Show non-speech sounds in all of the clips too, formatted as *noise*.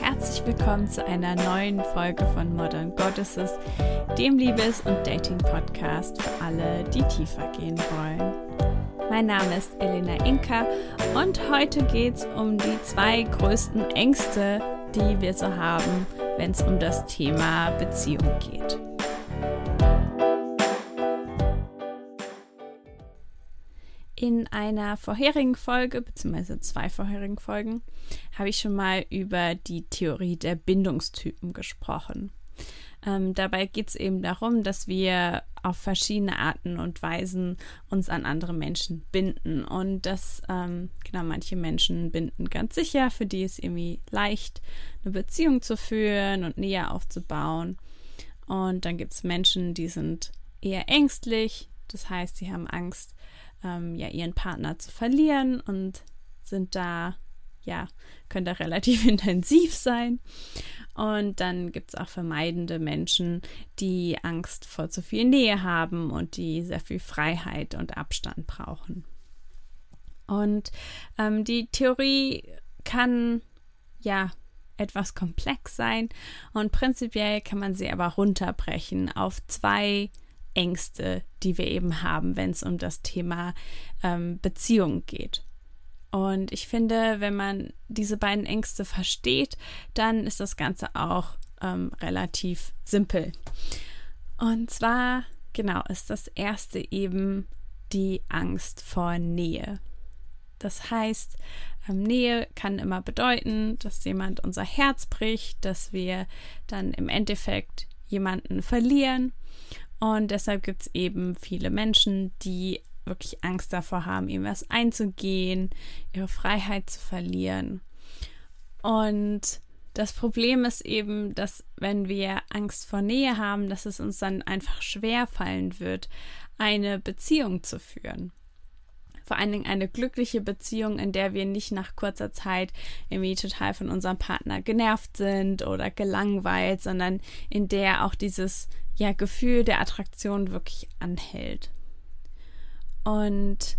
Herzlich willkommen zu einer neuen Folge von Modern Goddesses, dem Liebes- und Dating-Podcast für alle, die tiefer gehen wollen. Mein Name ist Elena Inka und heute geht es um die zwei größten Ängste, die wir so haben, wenn es um das Thema Beziehung geht. In einer vorherigen Folge, beziehungsweise zwei vorherigen Folgen, habe ich schon mal über die Theorie der Bindungstypen gesprochen. Ähm, dabei geht es eben darum, dass wir auf verschiedene Arten und Weisen uns an andere Menschen binden. Und dass, ähm, genau, manche Menschen binden ganz sicher, für die ist irgendwie leicht, eine Beziehung zu führen und näher aufzubauen. Und dann gibt es Menschen, die sind eher ängstlich, das heißt, sie haben Angst, ähm, ja, ihren Partner zu verlieren und sind da, ja, können da *laughs* relativ intensiv sein. Und dann gibt es auch vermeidende Menschen, die Angst vor zu viel Nähe haben und die sehr viel Freiheit und Abstand brauchen. Und ähm, die Theorie kann ja etwas komplex sein und prinzipiell kann man sie aber runterbrechen auf zwei Ängste, die wir eben haben, wenn es um das Thema ähm, Beziehung geht. Und ich finde, wenn man diese beiden Ängste versteht, dann ist das Ganze auch ähm, relativ simpel. Und zwar, genau, ist das erste eben die Angst vor Nähe. Das heißt, ähm, Nähe kann immer bedeuten, dass jemand unser Herz bricht, dass wir dann im Endeffekt jemanden verlieren und deshalb gibt es eben viele Menschen, die wirklich Angst davor haben, ihm was einzugehen, ihre Freiheit zu verlieren. Und das Problem ist eben, dass wenn wir Angst vor Nähe haben, dass es uns dann einfach schwer fallen wird, eine Beziehung zu führen. Vor allen Dingen eine glückliche Beziehung, in der wir nicht nach kurzer Zeit irgendwie total von unserem Partner genervt sind oder gelangweilt, sondern in der auch dieses ja, Gefühl der Attraktion wirklich anhält. Und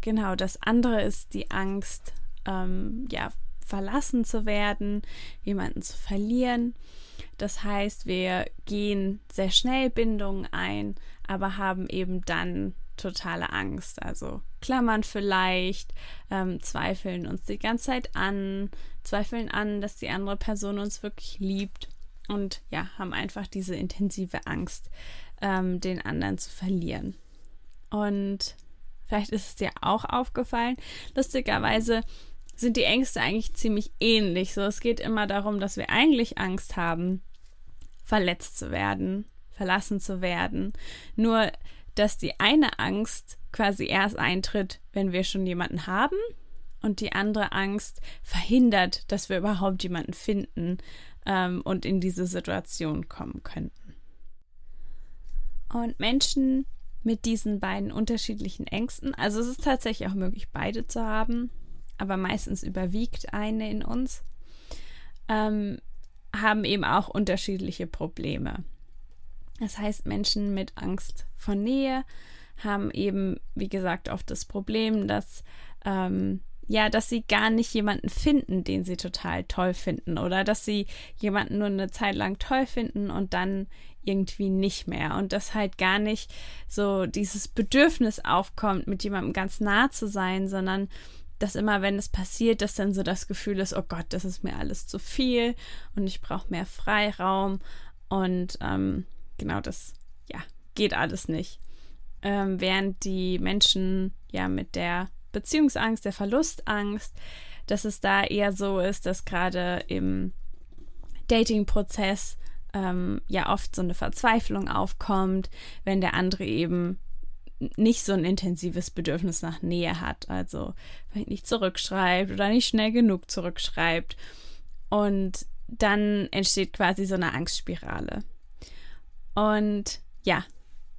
genau, das andere ist die Angst, ähm, ja, verlassen zu werden, jemanden zu verlieren. Das heißt, wir gehen sehr schnell Bindungen ein, aber haben eben dann totale Angst. Also klammern vielleicht, ähm, zweifeln uns die ganze Zeit an, zweifeln an, dass die andere Person uns wirklich liebt und ja, haben einfach diese intensive Angst, ähm, den anderen zu verlieren. Und vielleicht ist es dir auch aufgefallen, lustigerweise sind die Ängste eigentlich ziemlich ähnlich. So, es geht immer darum, dass wir eigentlich Angst haben, verletzt zu werden, verlassen zu werden. Nur, dass die eine Angst quasi erst eintritt, wenn wir schon jemanden haben und die andere Angst verhindert, dass wir überhaupt jemanden finden, ähm, und in diese Situation kommen könnten. Und Menschen mit diesen beiden unterschiedlichen Ängsten, also es ist tatsächlich auch möglich, beide zu haben, aber meistens überwiegt eine in uns, ähm, haben eben auch unterschiedliche Probleme. Das heißt, Menschen mit Angst vor Nähe haben eben, wie gesagt, oft das Problem, dass ähm, ja, dass sie gar nicht jemanden finden, den sie total toll finden oder dass sie jemanden nur eine Zeit lang toll finden und dann irgendwie nicht mehr. Und dass halt gar nicht so dieses Bedürfnis aufkommt, mit jemandem ganz nah zu sein, sondern dass immer, wenn es passiert, dass dann so das Gefühl ist, oh Gott, das ist mir alles zu viel und ich brauche mehr Freiraum. Und ähm, genau das, ja, geht alles nicht. Ähm, während die Menschen ja mit der Beziehungsangst, der Verlustangst, dass es da eher so ist, dass gerade im Dating-Prozess ähm, ja oft so eine Verzweiflung aufkommt, wenn der andere eben nicht so ein intensives Bedürfnis nach Nähe hat, also vielleicht nicht zurückschreibt oder nicht schnell genug zurückschreibt. Und dann entsteht quasi so eine Angstspirale. Und ja,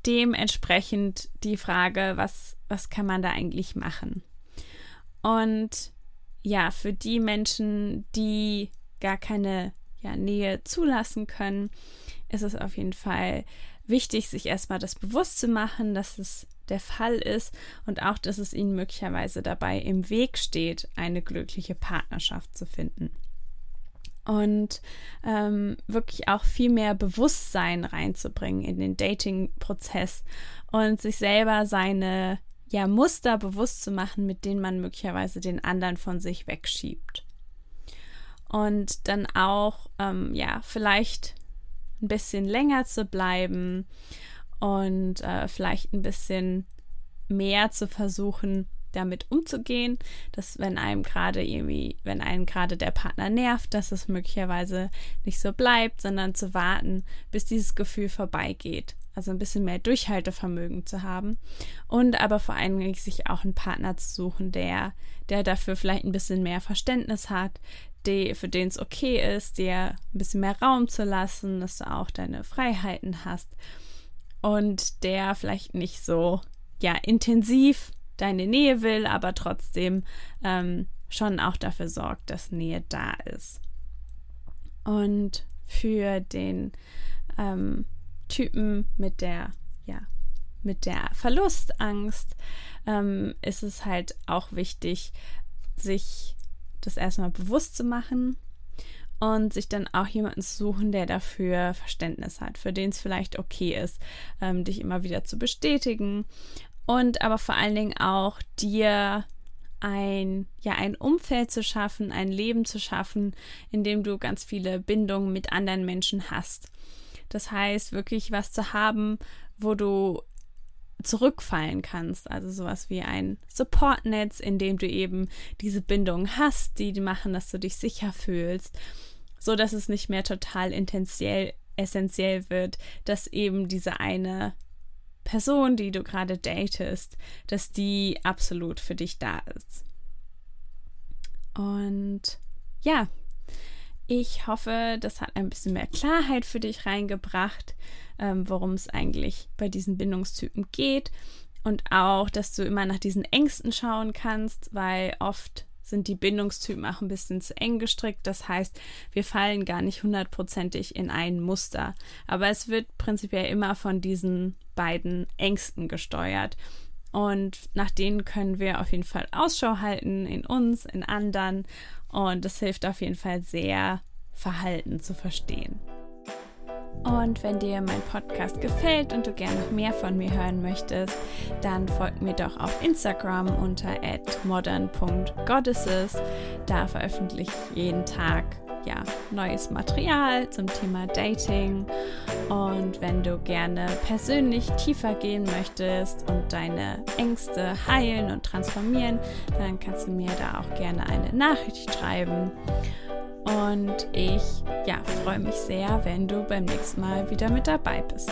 dementsprechend die Frage, was, was kann man da eigentlich machen? Und ja, für die Menschen, die gar keine ja, Nähe zulassen können, ist es auf jeden Fall wichtig, sich erstmal das bewusst zu machen, dass es der Fall ist und auch, dass es ihnen möglicherweise dabei im Weg steht, eine glückliche Partnerschaft zu finden. Und ähm, wirklich auch viel mehr Bewusstsein reinzubringen in den Dating-Prozess und sich selber seine ja, Muster bewusst zu machen, mit denen man möglicherweise den anderen von sich wegschiebt. Und dann auch, ähm, ja, vielleicht ein bisschen länger zu bleiben und äh, vielleicht ein bisschen mehr zu versuchen, damit umzugehen, dass wenn einem gerade irgendwie, wenn einen gerade der Partner nervt, dass es möglicherweise nicht so bleibt, sondern zu warten, bis dieses Gefühl vorbeigeht. Also ein bisschen mehr Durchhaltevermögen zu haben und aber vor allem sich auch einen Partner zu suchen, der, der dafür vielleicht ein bisschen mehr Verständnis hat, die, für den es okay ist, dir ein bisschen mehr Raum zu lassen, dass du auch deine Freiheiten hast und der vielleicht nicht so ja intensiv deine Nähe will, aber trotzdem ähm, schon auch dafür sorgt, dass Nähe da ist. Und für den ähm, Typen mit der ja mit der Verlustangst ähm, ist es halt auch wichtig, sich das erstmal bewusst zu machen und sich dann auch jemanden zu suchen, der dafür Verständnis hat, für den es vielleicht okay ist, ähm, dich immer wieder zu bestätigen und aber vor allen Dingen auch dir ein, ja, ein Umfeld zu schaffen, ein Leben zu schaffen, in dem du ganz viele Bindungen mit anderen Menschen hast. Das heißt, wirklich was zu haben, wo du zurückfallen kannst. Also sowas wie ein Supportnetz, in dem du eben diese Bindungen hast, die machen, dass du dich sicher fühlst, so dass es nicht mehr total essentiell wird, dass eben diese eine Person, die du gerade datest, dass die absolut für dich da ist. Und ja, ich hoffe, das hat ein bisschen mehr Klarheit für dich reingebracht, ähm, worum es eigentlich bei diesen Bindungstypen geht. Und auch, dass du immer nach diesen Ängsten schauen kannst, weil oft sind die Bindungstypen auch ein bisschen zu eng gestrickt. Das heißt, wir fallen gar nicht hundertprozentig in ein Muster. Aber es wird prinzipiell immer von diesen beiden Ängsten gesteuert. Und nach denen können wir auf jeden Fall Ausschau halten in uns, in anderen. Und das hilft auf jeden Fall sehr, Verhalten zu verstehen. Und wenn dir mein Podcast gefällt und du gerne noch mehr von mir hören möchtest, dann folg mir doch auf Instagram unter modern.goddesses. Da veröffentliche ich jeden Tag ja, neues Material zum Thema Dating. Und wenn du gerne persönlich tiefer gehen möchtest und deine Ängste heilen und transformieren, dann kannst du mir da auch gerne eine Nachricht schreiben. Und ich ja, freue mich sehr, wenn du beim nächsten Mal wieder mit dabei bist.